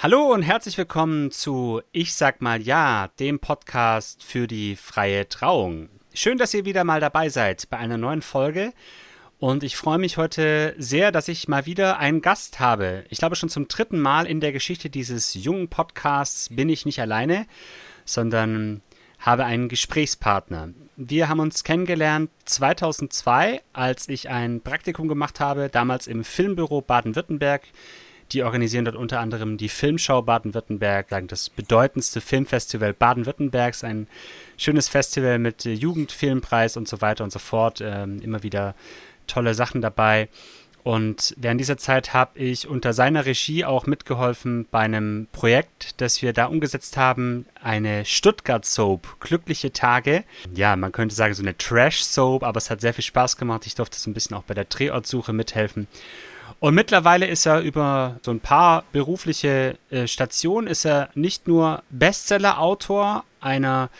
Hallo und herzlich willkommen zu Ich sag mal ja, dem Podcast für die freie Trauung. Schön, dass ihr wieder mal dabei seid bei einer neuen Folge. Und ich freue mich heute sehr, dass ich mal wieder einen Gast habe. Ich glaube, schon zum dritten Mal in der Geschichte dieses jungen Podcasts bin ich nicht alleine, sondern habe einen Gesprächspartner. Wir haben uns kennengelernt 2002, als ich ein Praktikum gemacht habe, damals im Filmbüro Baden-Württemberg die organisieren dort unter anderem die Filmschau Baden-Württemberg, das bedeutendste Filmfestival Baden-Württembergs, ein schönes Festival mit Jugendfilmpreis und so weiter und so fort. Ähm, immer wieder tolle Sachen dabei. Und während dieser Zeit habe ich unter seiner Regie auch mitgeholfen bei einem Projekt, das wir da umgesetzt haben, eine Stuttgart-Soap, Glückliche Tage. Ja, man könnte sagen so eine Trash-Soap, aber es hat sehr viel Spaß gemacht. Ich durfte so ein bisschen auch bei der Drehortsuche mithelfen. Und mittlerweile ist er über so ein paar berufliche äh, Stationen, ist er nicht nur Bestseller-Autor einer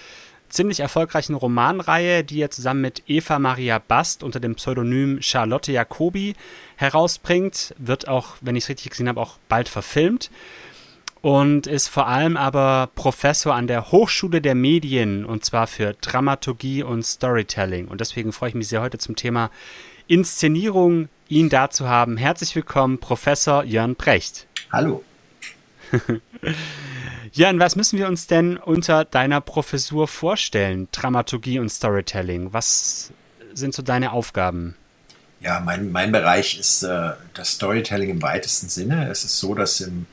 ziemlich erfolgreichen Romanreihe, die er zusammen mit Eva Maria Bast unter dem Pseudonym Charlotte Jacobi herausbringt, wird auch, wenn ich es richtig gesehen habe, auch bald verfilmt und ist vor allem aber Professor an der Hochschule der Medien und zwar für Dramaturgie und Storytelling. Und deswegen freue ich mich sehr heute zum Thema Inszenierung ihn da zu haben. Herzlich willkommen, Professor Jörn Precht. Hallo. Jörn, was müssen wir uns denn unter deiner Professur vorstellen? Dramaturgie und Storytelling. Was sind so deine Aufgaben? Ja, mein, mein Bereich ist äh, das Storytelling im weitesten Sinne. Es ist so, dass im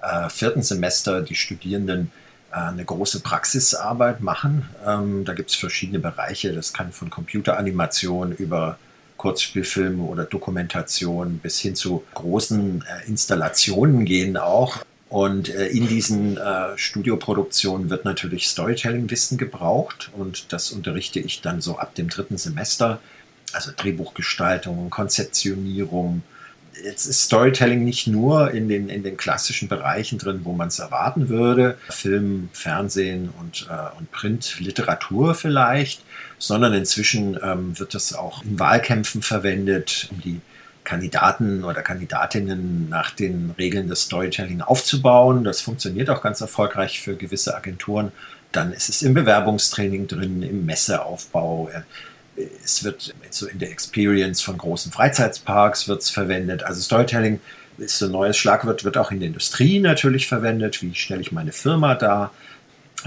äh, vierten Semester die Studierenden äh, eine große Praxisarbeit machen. Ähm, da gibt es verschiedene Bereiche. Das kann von Computeranimation über Kurzspielfilme oder Dokumentation bis hin zu großen äh, Installationen gehen auch. Und äh, in diesen äh, Studioproduktionen wird natürlich Storytelling-Wissen gebraucht und das unterrichte ich dann so ab dem dritten Semester. Also Drehbuchgestaltung, Konzeptionierung. Jetzt ist Storytelling nicht nur in den, in den klassischen Bereichen drin, wo man es erwarten würde, Film, Fernsehen und, äh, und Print, Literatur vielleicht, sondern inzwischen ähm, wird das auch in Wahlkämpfen verwendet, um die Kandidaten oder Kandidatinnen nach den Regeln des Storytelling aufzubauen. Das funktioniert auch ganz erfolgreich für gewisse Agenturen. Dann ist es im Bewerbungstraining drin, im Messeaufbau. Es wird so in der Experience von großen Freizeitparks wird's verwendet. Also Storytelling ist so ein neues Schlagwort, wird auch in der Industrie natürlich verwendet. Wie stelle ich meine Firma dar?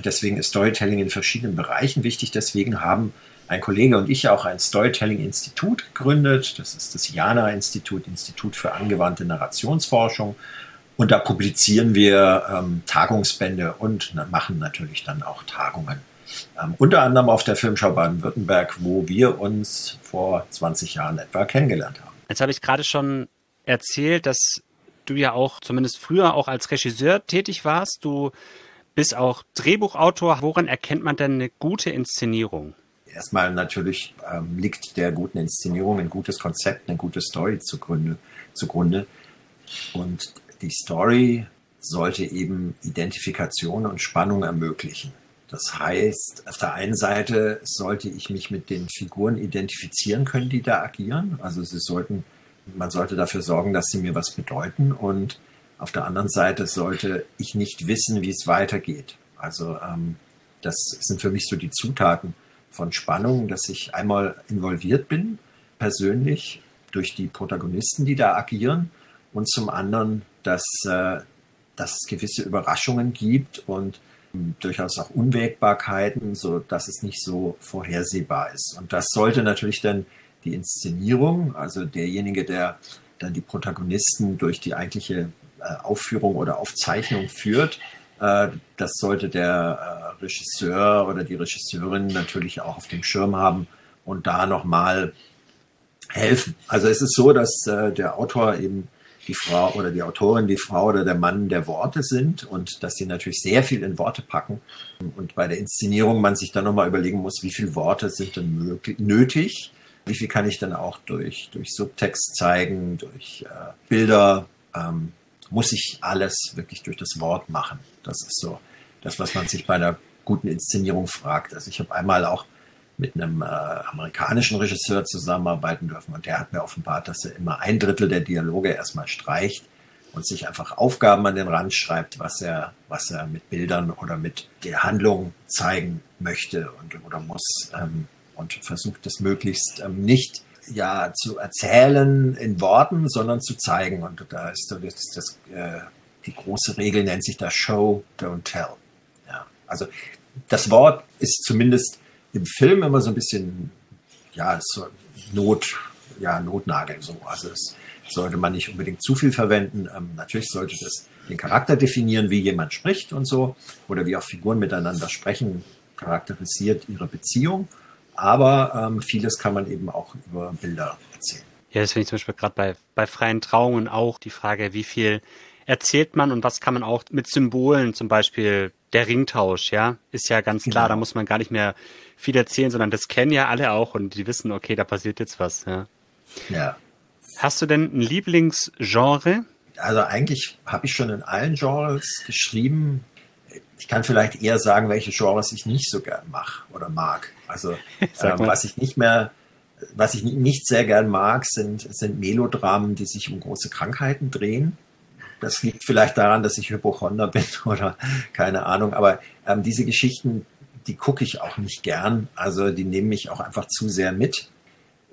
Deswegen ist Storytelling in verschiedenen Bereichen wichtig. Deswegen haben ein Kollege und ich auch ein Storytelling-Institut gegründet. Das ist das JANA-Institut, Institut für angewandte Narrationsforschung. Und da publizieren wir ähm, Tagungsbände und machen natürlich dann auch Tagungen. Ähm, unter anderem auf der Filmschau Baden-Württemberg, wo wir uns vor 20 Jahren etwa kennengelernt haben. Jetzt habe ich gerade schon erzählt, dass du ja auch zumindest früher auch als Regisseur tätig warst. Du bist auch Drehbuchautor. Woran erkennt man denn eine gute Inszenierung? Erstmal natürlich ähm, liegt der guten Inszenierung ein gutes Konzept, eine gute Story zugrunde, zugrunde. Und die Story sollte eben Identifikation und Spannung ermöglichen. Das heißt, auf der einen Seite sollte ich mich mit den Figuren identifizieren können, die da agieren. Also sie sollten, man sollte dafür sorgen, dass sie mir was bedeuten und auf der anderen Seite sollte ich nicht wissen, wie es weitergeht. Also ähm, das sind für mich so die Zutaten von Spannung, dass ich einmal involviert bin, persönlich, durch die Protagonisten, die da agieren, und zum anderen, dass, äh, dass es gewisse Überraschungen gibt und ähm, durchaus auch Unwägbarkeiten, so dass es nicht so vorhersehbar ist. Und das sollte natürlich dann die Inszenierung, also derjenige, der dann die Protagonisten durch die eigentliche äh, Aufführung oder Aufzeichnung führt. Äh, das sollte der äh, Regisseur oder die Regisseurin natürlich auch auf dem Schirm haben und da nochmal helfen. Also es ist so, dass der Autor eben die Frau oder die Autorin, die Frau oder der Mann der Worte sind und dass sie natürlich sehr viel in Worte packen und bei der Inszenierung man sich dann nochmal überlegen muss, wie viele Worte sind denn nötig, wie viel kann ich dann auch durch, durch Subtext zeigen, durch äh, Bilder, ähm, muss ich alles wirklich durch das Wort machen. Das ist so das, was man sich bei einer guten Inszenierung fragt. Also ich habe einmal auch mit einem äh, amerikanischen Regisseur zusammenarbeiten dürfen und der hat mir offenbart, dass er immer ein Drittel der Dialoge erstmal streicht und sich einfach Aufgaben an den Rand schreibt, was er, was er mit Bildern oder mit der Handlung zeigen möchte und oder muss ähm, und versucht es möglichst ähm, nicht ja zu erzählen in Worten, sondern zu zeigen und da ist so das, das äh, die große Regel nennt sich da Show, Don't Tell. Ja, also das Wort ist zumindest im Film immer so ein bisschen, ja, so Not, ja, Notnagel so. Also es sollte man nicht unbedingt zu viel verwenden. Ähm, natürlich sollte das den Charakter definieren, wie jemand spricht und so, oder wie auch Figuren miteinander sprechen, charakterisiert ihre Beziehung. Aber ähm, vieles kann man eben auch über Bilder erzählen. Ja, das finde ich zum Beispiel gerade bei, bei freien Trauungen auch die Frage, wie viel erzählt man und was kann man auch mit Symbolen, zum Beispiel der Ringtausch, ja, ist ja ganz klar, genau. da muss man gar nicht mehr viel erzählen, sondern das kennen ja alle auch und die wissen, okay, da passiert jetzt was, ja. Ja. Hast du denn ein Lieblingsgenre? Also eigentlich habe ich schon in allen Genres geschrieben. Ich kann vielleicht eher sagen, welche Genres ich nicht so gern mache oder mag. Also ähm, was ich nicht mehr, was ich nicht sehr gern mag, sind, sind Melodramen, die sich um große Krankheiten drehen. Das liegt vielleicht daran, dass ich Hypochonder bin oder keine Ahnung. Aber ähm, diese Geschichten, die gucke ich auch nicht gern. Also die nehmen mich auch einfach zu sehr mit.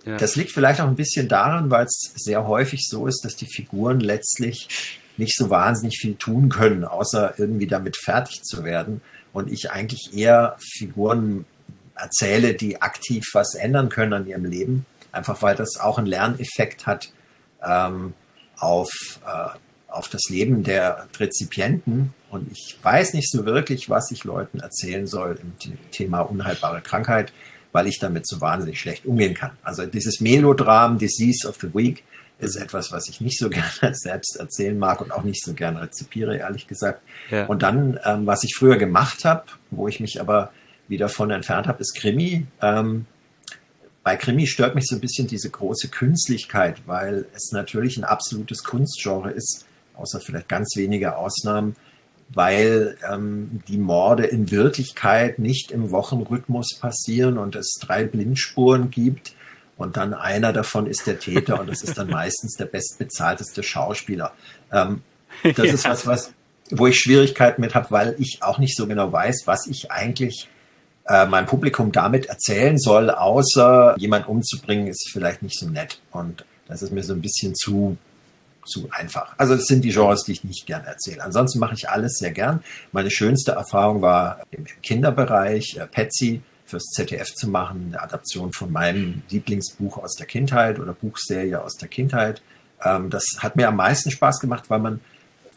Ja. Das liegt vielleicht auch ein bisschen daran, weil es sehr häufig so ist, dass die Figuren letztlich nicht so wahnsinnig viel tun können, außer irgendwie damit fertig zu werden. Und ich eigentlich eher Figuren erzähle, die aktiv was ändern können an ihrem Leben. Einfach weil das auch einen Lerneffekt hat ähm, auf äh, auf das Leben der Rezipienten. Und ich weiß nicht so wirklich, was ich Leuten erzählen soll im Thema unheilbare Krankheit, weil ich damit so wahnsinnig schlecht umgehen kann. Also dieses Melodram, Disease of the Week, ist etwas, was ich nicht so gerne selbst erzählen mag und auch nicht so gerne rezipiere, ehrlich gesagt. Ja. Und dann, ähm, was ich früher gemacht habe, wo ich mich aber wieder von entfernt habe, ist Krimi. Ähm, bei Krimi stört mich so ein bisschen diese große Künstlichkeit, weil es natürlich ein absolutes Kunstgenre ist, außer vielleicht ganz wenige Ausnahmen, weil ähm, die Morde in Wirklichkeit nicht im Wochenrhythmus passieren und es drei Blindspuren gibt und dann einer davon ist der Täter und das ist dann meistens der bestbezahlteste Schauspieler. Ähm, das ja. ist was, was, wo ich Schwierigkeiten mit habe, weil ich auch nicht so genau weiß, was ich eigentlich äh, meinem Publikum damit erzählen soll, außer jemand umzubringen, ist vielleicht nicht so nett. Und das ist mir so ein bisschen zu zu einfach. Also das sind die Genres, die ich nicht gern erzähle. Ansonsten mache ich alles sehr gern. Meine schönste Erfahrung war im Kinderbereich, äh, Patsy fürs ZDF zu machen, eine Adaption von meinem Lieblingsbuch aus der Kindheit oder Buchserie aus der Kindheit. Ähm, das hat mir am meisten Spaß gemacht, weil man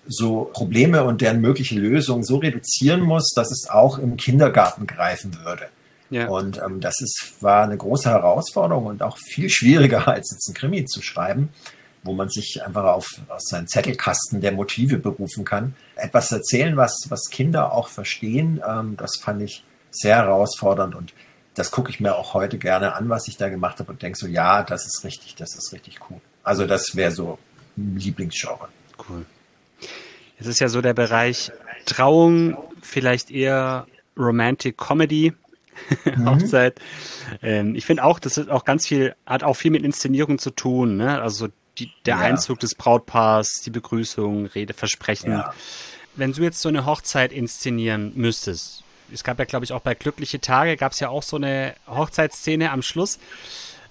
so Probleme und deren mögliche Lösungen so reduzieren muss, dass es auch im Kindergarten greifen würde. Ja. Und ähm, das ist, war eine große Herausforderung und auch viel schwieriger, als jetzt ein Krimi zu schreiben wo man sich einfach auf, aus seinen Zettelkasten der Motive berufen kann. Etwas erzählen, was, was Kinder auch verstehen, ähm, das fand ich sehr herausfordernd und das gucke ich mir auch heute gerne an, was ich da gemacht habe und denke so, ja, das ist richtig, das ist richtig cool. Also das wäre so ein Lieblingsgenre. Cool. Es ist ja so der Bereich Trauung, vielleicht eher Romantic Comedy. Mhm. Hochzeit. Ähm, ich finde auch, das ist auch ganz viel, hat auch viel mit Inszenierung zu tun. Ne? Also die, der ja. Einzug des Brautpaars, die Begrüßung, Rede, Versprechen. Ja. Wenn du jetzt so eine Hochzeit inszenieren müsstest, es gab ja, glaube ich, auch bei Glückliche Tage, gab es ja auch so eine Hochzeitsszene am Schluss.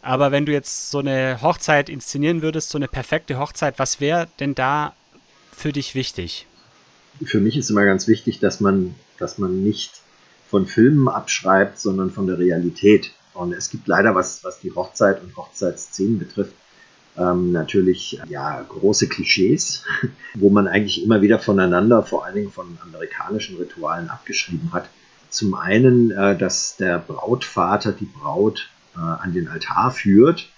Aber wenn du jetzt so eine Hochzeit inszenieren würdest, so eine perfekte Hochzeit, was wäre denn da für dich wichtig? Für mich ist immer ganz wichtig, dass man, dass man nicht von Filmen abschreibt, sondern von der Realität. Und es gibt leider, was, was die Hochzeit und Hochzeitsszenen betrifft, ähm, natürlich ja große Klischees, wo man eigentlich immer wieder voneinander, vor allen Dingen von amerikanischen Ritualen abgeschrieben hat. Zum einen, äh, dass der Brautvater die Braut äh, an den Altar führt.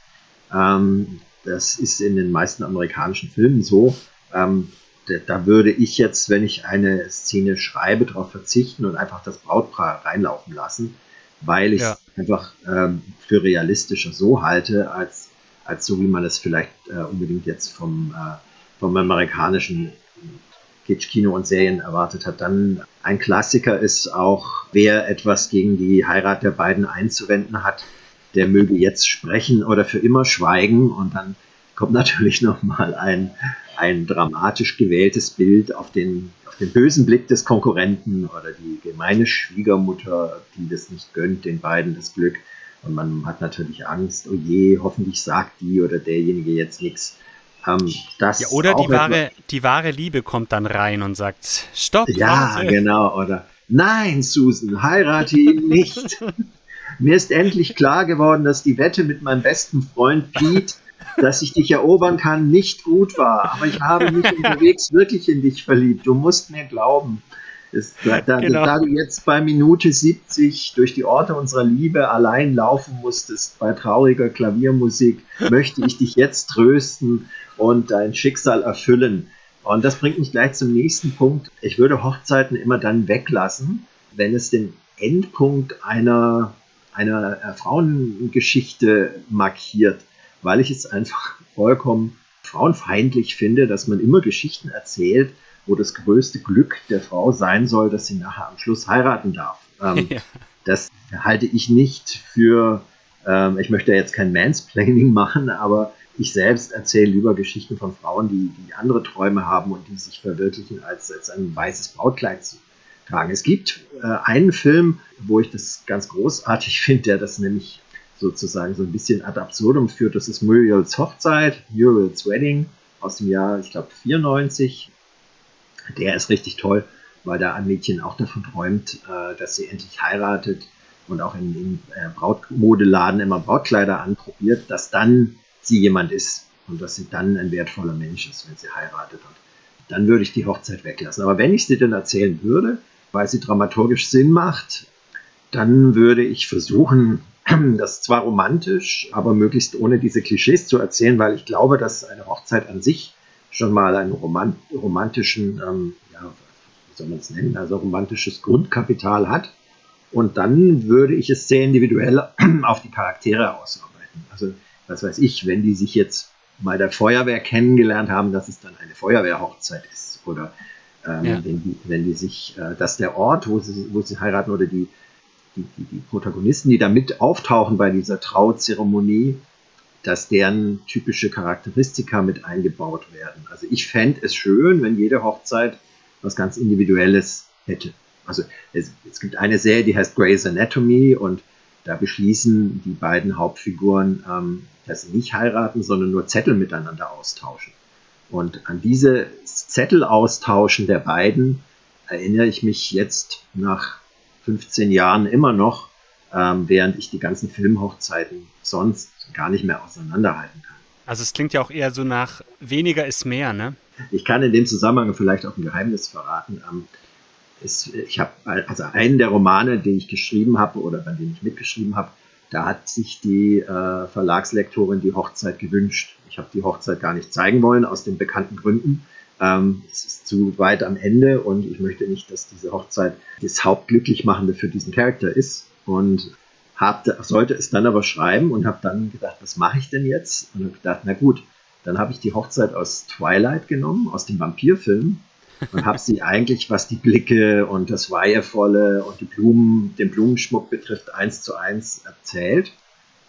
Ähm, das ist in den meisten amerikanischen Filmen so. Ähm, da würde ich jetzt, wenn ich eine Szene schreibe, darauf verzichten und einfach das Brautpaar reinlaufen lassen, weil ich es ja. einfach ähm, für realistischer so halte, als als so wie man es vielleicht äh, unbedingt jetzt vom, äh, vom amerikanischen Kitsch-Kino und Serien erwartet hat. Dann ein Klassiker ist auch, wer etwas gegen die Heirat der beiden einzuwenden hat, der möge jetzt sprechen oder für immer schweigen. Und dann kommt natürlich nochmal ein, ein dramatisch gewähltes Bild auf den, auf den bösen Blick des Konkurrenten oder die gemeine Schwiegermutter, die das nicht gönnt, den beiden das Glück. Und man hat natürlich Angst, oh je, hoffentlich sagt die oder derjenige jetzt nichts. Ähm, das ja, oder die wahre, die wahre Liebe kommt dann rein und sagt, stopp. Ja, warte. genau. Oder nein, Susan, heirate ihn nicht. Mir ist endlich klar geworden, dass die Wette mit meinem besten Freund Pete, dass ich dich erobern kann, nicht gut war. Aber ich habe mich unterwegs wirklich in dich verliebt. Du musst mir glauben. Es, da, da, genau. da, du jetzt bei Minute 70 durch die Orte unserer Liebe allein laufen musstest bei trauriger Klaviermusik, möchte ich dich jetzt trösten und dein Schicksal erfüllen. Und das bringt mich gleich zum nächsten Punkt. Ich würde Hochzeiten immer dann weglassen, wenn es den Endpunkt einer, einer äh, Frauengeschichte markiert, weil ich es einfach vollkommen frauenfeindlich finde, dass man immer Geschichten erzählt, wo das größte Glück der Frau sein soll, dass sie nachher am Schluss heiraten darf. Ähm, ja. Das halte ich nicht für, ähm, ich möchte jetzt kein Mansplaining machen, aber ich selbst erzähle lieber Geschichten von Frauen, die, die andere Träume haben und die sich verwirklichen, als, als ein weißes Brautkleid zu tragen. Es gibt äh, einen Film, wo ich das ganz großartig finde, der das nämlich sozusagen so ein bisschen ad absurdum führt. Das ist Muriels Hochzeit, Muriel's Wedding aus dem Jahr, ich glaube, 94 der ist richtig toll, weil da ein Mädchen auch davon träumt, äh, dass sie endlich heiratet und auch in, in äh, Brautmodeladen immer Brautkleider anprobiert, dass dann sie jemand ist und dass sie dann ein wertvoller Mensch ist, wenn sie heiratet. Und dann würde ich die Hochzeit weglassen. Aber wenn ich sie denn erzählen würde, weil sie dramaturgisch Sinn macht, dann würde ich versuchen, das zwar romantisch, aber möglichst ohne diese Klischees zu erzählen, weil ich glaube, dass eine Hochzeit an sich schon mal einen Roman romantischen, ähm, ja, wie soll man es nennen, also romantisches Grundkapital hat. Und dann würde ich es sehr individuell auf die Charaktere ausarbeiten. Also, was weiß ich, wenn die sich jetzt bei der Feuerwehr kennengelernt haben, dass es dann eine Feuerwehrhochzeit ist. Oder ähm, ja. wenn, die, wenn die sich, äh, dass der Ort, wo sie, wo sie heiraten, oder die, die, die, die Protagonisten, die da mit auftauchen bei dieser Trauzeremonie, dass deren typische Charakteristika mit eingebaut werden. Also ich fände es schön, wenn jede Hochzeit was ganz Individuelles hätte. Also es, es, gibt eine Serie, die heißt Grey's Anatomy und da beschließen die beiden Hauptfiguren, ähm, dass sie nicht heiraten, sondern nur Zettel miteinander austauschen. Und an diese Zettel austauschen der beiden erinnere ich mich jetzt nach 15 Jahren immer noch, ähm, während ich die ganzen Filmhochzeiten sonst gar nicht mehr auseinanderhalten kann. Also es klingt ja auch eher so nach weniger ist mehr, ne? Ich kann in dem Zusammenhang vielleicht auch ein Geheimnis verraten. Ähm, ist, ich habe also einen der Romane, den ich geschrieben habe oder bei dem ich mitgeschrieben habe, da hat sich die äh, Verlagslektorin die Hochzeit gewünscht. Ich habe die Hochzeit gar nicht zeigen wollen, aus den bekannten Gründen. Ähm, es ist zu weit am Ende und ich möchte nicht, dass diese Hochzeit das Hauptglücklichmachende für diesen Charakter ist. Und hab, sollte es dann aber schreiben und habe dann gedacht, was mache ich denn jetzt? Und habe gedacht, na gut, dann habe ich die Hochzeit aus Twilight genommen, aus dem Vampirfilm und habe sie eigentlich, was die Blicke und das Weihevolle und die Blumen, den Blumenschmuck betrifft, eins zu eins erzählt.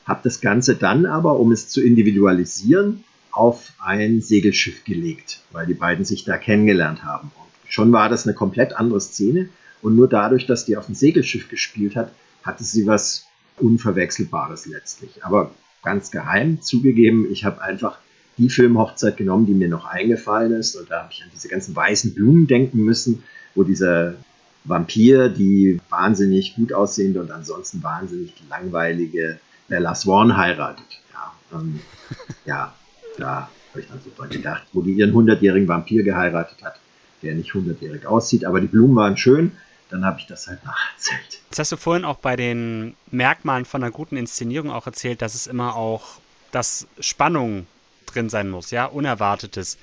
Habe das Ganze dann aber, um es zu individualisieren, auf ein Segelschiff gelegt, weil die beiden sich da kennengelernt haben. Und schon war das eine komplett andere Szene. Und nur dadurch, dass die auf dem Segelschiff gespielt hat, hatte sie was Unverwechselbares letztlich. Aber ganz geheim zugegeben, ich habe einfach die Filmhochzeit genommen, die mir noch eingefallen ist. Und da habe ich an diese ganzen weißen Blumen denken müssen, wo dieser Vampir die wahnsinnig gut aussehende und ansonsten wahnsinnig langweilige Bella Swan heiratet. Ja, ähm, ja da habe ich dann so dran gedacht, wo die ihren 100-jährigen Vampir geheiratet hat, der nicht 100-jährig aussieht. Aber die Blumen waren schön dann habe ich das halt nacherzählt. Jetzt hast du vorhin auch bei den Merkmalen von einer guten Inszenierung auch erzählt, dass es immer auch, dass Spannung drin sein muss, ja, Unerwartetes.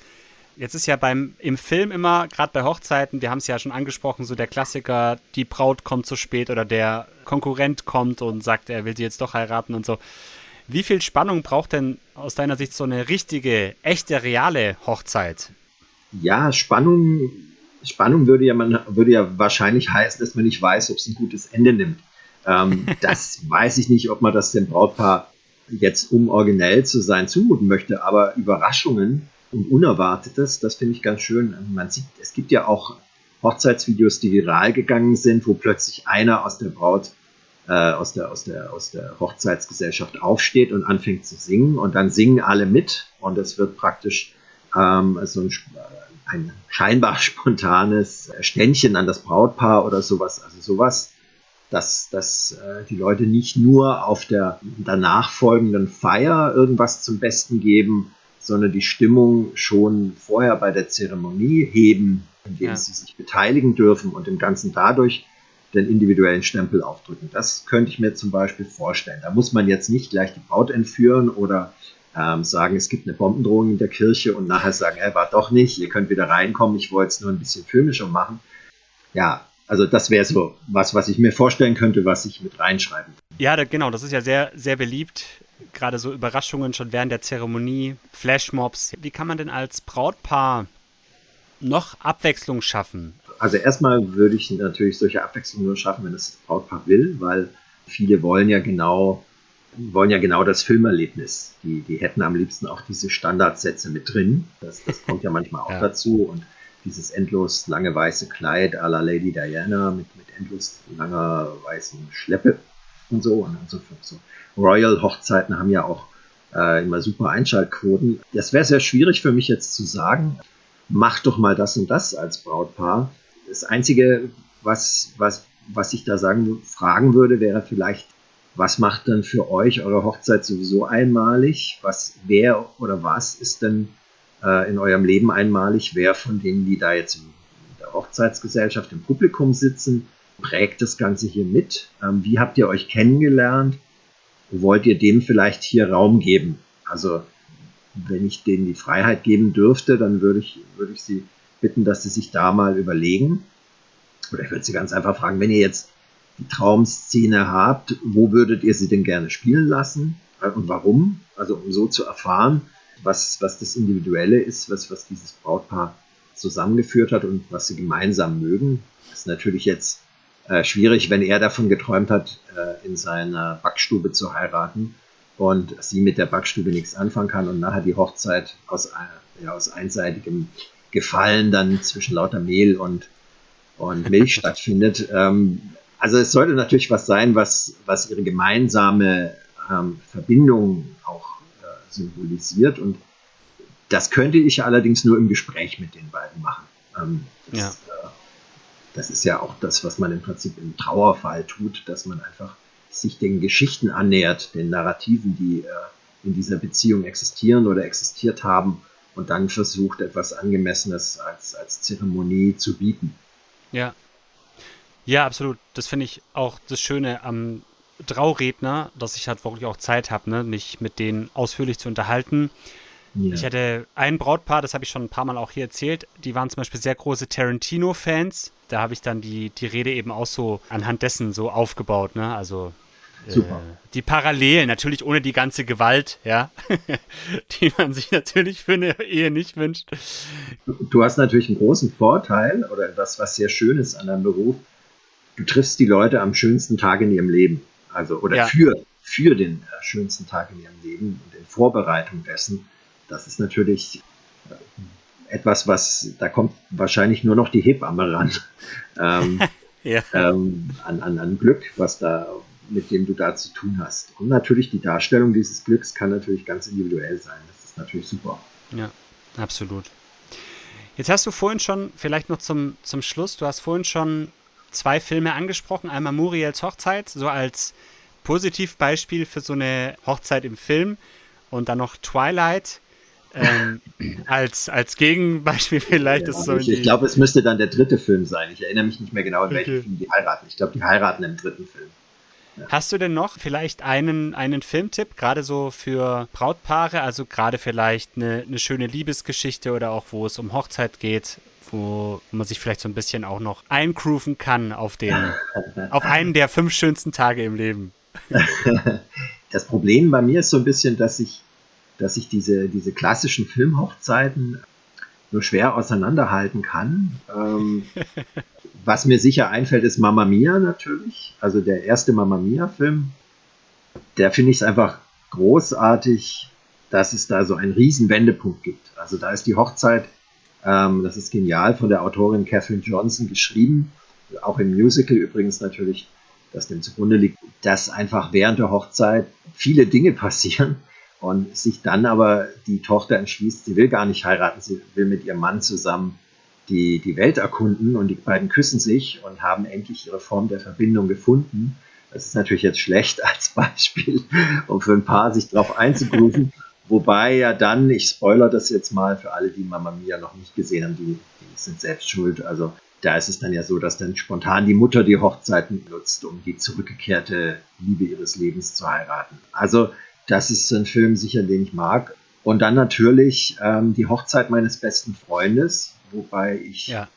Jetzt ist ja beim im Film immer, gerade bei Hochzeiten, wir haben es ja schon angesprochen, so der Klassiker, die Braut kommt zu spät oder der Konkurrent kommt und sagt, er will sie jetzt doch heiraten und so. Wie viel Spannung braucht denn aus deiner Sicht so eine richtige, echte, reale Hochzeit? Ja, Spannung, Spannung würde ja, man, würde ja wahrscheinlich heißen, dass man nicht weiß, ob es ein gutes Ende nimmt. Ähm, das weiß ich nicht, ob man das dem Brautpaar jetzt, um originell zu sein, zumuten möchte, aber Überraschungen und Unerwartetes, das finde ich ganz schön. Man sieht, es gibt ja auch Hochzeitsvideos, die viral gegangen sind, wo plötzlich einer aus der Braut, äh, aus, der, aus, der, aus der Hochzeitsgesellschaft aufsteht und anfängt zu singen und dann singen alle mit und es wird praktisch ähm, so ein, ein scheinbar spontanes Ständchen an das Brautpaar oder sowas. Also sowas dass, dass äh, die Leute nicht nur auf der danach folgenden Feier irgendwas zum Besten geben, sondern die Stimmung schon vorher bei der Zeremonie heben, indem ja. sie sich beteiligen dürfen und dem Ganzen dadurch den individuellen Stempel aufdrücken. Das könnte ich mir zum Beispiel vorstellen. Da muss man jetzt nicht gleich die Braut entführen oder ähm, sagen, es gibt eine Bombendrohung in der Kirche und nachher sagen, er war doch nicht, ihr könnt wieder reinkommen, ich wollte es nur ein bisschen filmischer machen. Ja, also das wäre so was, was ich mir vorstellen könnte, was ich mit reinschreiben. Ja, da, genau, das ist ja sehr, sehr beliebt. Gerade so Überraschungen schon während der Zeremonie, Flashmobs. Wie kann man denn als Brautpaar noch Abwechslung schaffen? Also erstmal würde ich natürlich solche Abwechslung nur schaffen, wenn es das Brautpaar will, weil viele wollen ja genau, wollen ja genau das Filmerlebnis. Die, die hätten am liebsten auch diese Standardsätze mit drin. Das, das kommt ja manchmal auch ja. dazu. Und dieses endlos lange weiße Kleid à la Lady Diana mit, mit endlos langer weißen Schleppe und so. Und so, so. Royal-Hochzeiten haben ja auch äh, immer super Einschaltquoten. Das wäre sehr schwierig für mich jetzt zu sagen, mach doch mal das und das als Brautpaar. Das Einzige, was, was, was ich da sagen, fragen würde, wäre vielleicht, was macht dann für euch eure Hochzeit sowieso einmalig? Was, wer oder was ist denn äh, in eurem Leben einmalig. Wer von denen, die da jetzt in der Hochzeitsgesellschaft im Publikum sitzen, prägt das Ganze hier mit? Ähm, wie habt ihr euch kennengelernt? Wollt ihr dem vielleicht hier Raum geben? Also wenn ich denen die Freiheit geben dürfte, dann würde ich, würde ich sie bitten, dass sie sich da mal überlegen. Oder ich würde sie ganz einfach fragen, wenn ihr jetzt die Traumszene habt, wo würdet ihr sie denn gerne spielen lassen äh, und warum? Also um so zu erfahren, was, was das Individuelle ist, was, was dieses Brautpaar zusammengeführt hat und was sie gemeinsam mögen. Das ist natürlich jetzt äh, schwierig, wenn er davon geträumt hat, äh, in seiner Backstube zu heiraten und sie mit der Backstube nichts anfangen kann und nachher die Hochzeit aus, äh, ja, aus einseitigem Gefallen dann zwischen lauter Mehl und, und Milch stattfindet. Ähm, also es sollte natürlich was sein, was, was ihre gemeinsame ähm, Verbindung auch symbolisiert. Und das könnte ich allerdings nur im Gespräch mit den beiden machen. Ähm, das, ja. Äh, das ist ja auch das, was man im Prinzip im Trauerfall tut, dass man einfach sich den Geschichten annähert, den Narrativen, die äh, in dieser Beziehung existieren oder existiert haben und dann versucht, etwas Angemessenes als, als Zeremonie zu bieten. Ja. Ja, absolut. Das finde ich auch das Schöne am Trauredner, dass ich halt wirklich auch Zeit habe, ne, mich mit denen ausführlich zu unterhalten. Yeah. Ich hatte ein Brautpaar, das habe ich schon ein paar Mal auch hier erzählt, die waren zum Beispiel sehr große Tarantino-Fans. Da habe ich dann die, die Rede eben auch so anhand dessen so aufgebaut, ne? Also äh, die Parallelen, natürlich ohne die ganze Gewalt, ja, die man sich natürlich für eine Ehe nicht wünscht. Du hast natürlich einen großen Vorteil oder das, was sehr schön ist an deinem Beruf. Du triffst die Leute am schönsten Tag in ihrem Leben also oder ja. für, für den äh, schönsten Tag in ihrem Leben und in Vorbereitung dessen. Das ist natürlich äh, etwas, was, da kommt wahrscheinlich nur noch die Hebamme ran. ähm, ja. ähm, an, an, an Glück, was da, mit dem du da zu tun hast. Und natürlich die Darstellung dieses Glücks kann natürlich ganz individuell sein. Das ist natürlich super. Ja, absolut. Jetzt hast du vorhin schon, vielleicht noch zum, zum Schluss, du hast vorhin schon zwei Filme angesprochen. Einmal Muriels Hochzeit, so als Positivbeispiel für so eine Hochzeit im Film. Und dann noch Twilight. Ähm, als, als Gegenbeispiel vielleicht ja, ist so. Ich, ich glaube, es müsste dann der dritte Film sein. Ich erinnere mich nicht mehr genau, in okay. welchem Film die heiraten. Ich glaube, die heiraten im dritten Film. Ja. Hast du denn noch vielleicht einen, einen Filmtipp, gerade so für Brautpaare, also gerade vielleicht eine, eine schöne Liebesgeschichte oder auch wo es um Hochzeit geht, wo man sich vielleicht so ein bisschen auch noch eingrooven kann auf den, auf einen der fünf schönsten Tage im Leben. Das Problem bei mir ist so ein bisschen, dass ich, dass ich diese, diese klassischen Filmhochzeiten nur schwer auseinanderhalten kann. Ähm, was mir sicher einfällt, ist Mamma Mia natürlich. Also der erste Mamma Mia-Film. Der finde ich es einfach großartig, dass es da so einen riesen Wendepunkt gibt. Also da ist die Hochzeit, ähm, das ist genial, von der Autorin Catherine Johnson geschrieben. Auch im Musical übrigens natürlich, das dem zugrunde liegt, dass einfach während der Hochzeit viele Dinge passieren und sich dann aber die Tochter entschließt, sie will gar nicht heiraten, sie will mit ihrem Mann zusammen die, die Welt erkunden und die beiden küssen sich und haben endlich ihre Form der Verbindung gefunden. Das ist natürlich jetzt schlecht als Beispiel, um für ein Paar sich darauf einzugrooven. Wobei ja dann, ich spoiler das jetzt mal für alle, die Mama Mia noch nicht gesehen haben, die, die sind selbst schuld. Also da ist es dann ja so, dass dann spontan die Mutter die Hochzeiten nutzt, um die zurückgekehrte Liebe ihres Lebens zu heiraten. Also das ist ein Film sicher, den ich mag. Und dann natürlich ähm, die Hochzeit meines besten Freundes, wobei ich ja.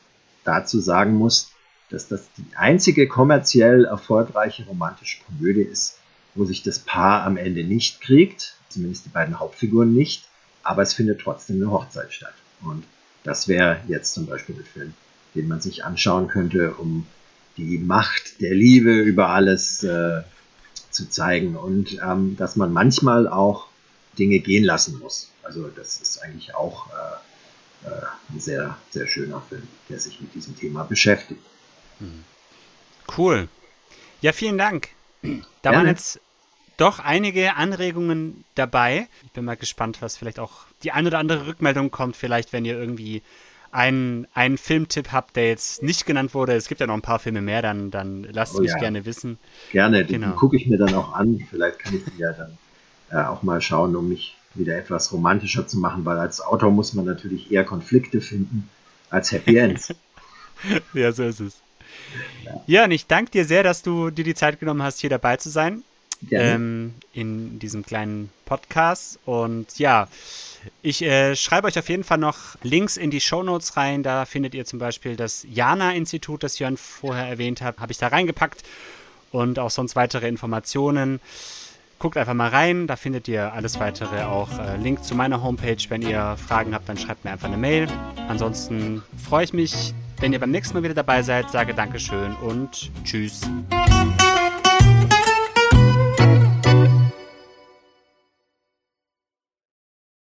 dazu sagen muss, dass das die einzige kommerziell erfolgreiche romantische Komödie ist, wo sich das Paar am Ende nicht kriegt, zumindest die beiden Hauptfiguren nicht, aber es findet trotzdem eine Hochzeit statt. Und das wäre jetzt zum Beispiel ein Film, den man sich anschauen könnte, um die Macht der Liebe über alles äh, zu zeigen und ähm, dass man manchmal auch Dinge gehen lassen muss. Also das ist eigentlich auch äh, äh, ein sehr, sehr schöner Film, der sich mit diesem Thema beschäftigt. Mhm. Cool. Ja, vielen Dank. Da Gerne. waren jetzt doch einige Anregungen dabei. Ich bin mal gespannt, was vielleicht auch die ein oder andere Rückmeldung kommt, vielleicht wenn ihr irgendwie einen, einen Filmtipp habt, der jetzt nicht genannt wurde, es gibt ja noch ein paar Filme mehr, dann, dann lasst oh, mich ja. gerne wissen. Gerne, genau. die gucke ich mir dann auch an. Vielleicht kann ich die ja dann äh, auch mal schauen, um mich wieder etwas romantischer zu machen, weil als Autor muss man natürlich eher Konflikte finden als Happy Ends. ja, so ist es. Ja. ja, und ich danke dir sehr, dass du dir die Zeit genommen hast, hier dabei zu sein. Ähm, in diesem kleinen Podcast. Und ja, ich äh, schreibe euch auf jeden Fall noch Links in die Show Notes rein. Da findet ihr zum Beispiel das Jana-Institut, das Jörn vorher erwähnt hat, habe ich da reingepackt. Und auch sonst weitere Informationen. Guckt einfach mal rein, da findet ihr alles weitere, auch äh, Link zu meiner Homepage. Wenn ihr Fragen habt, dann schreibt mir einfach eine Mail. Ansonsten freue ich mich, wenn ihr beim nächsten Mal wieder dabei seid. Sage Dankeschön und Tschüss.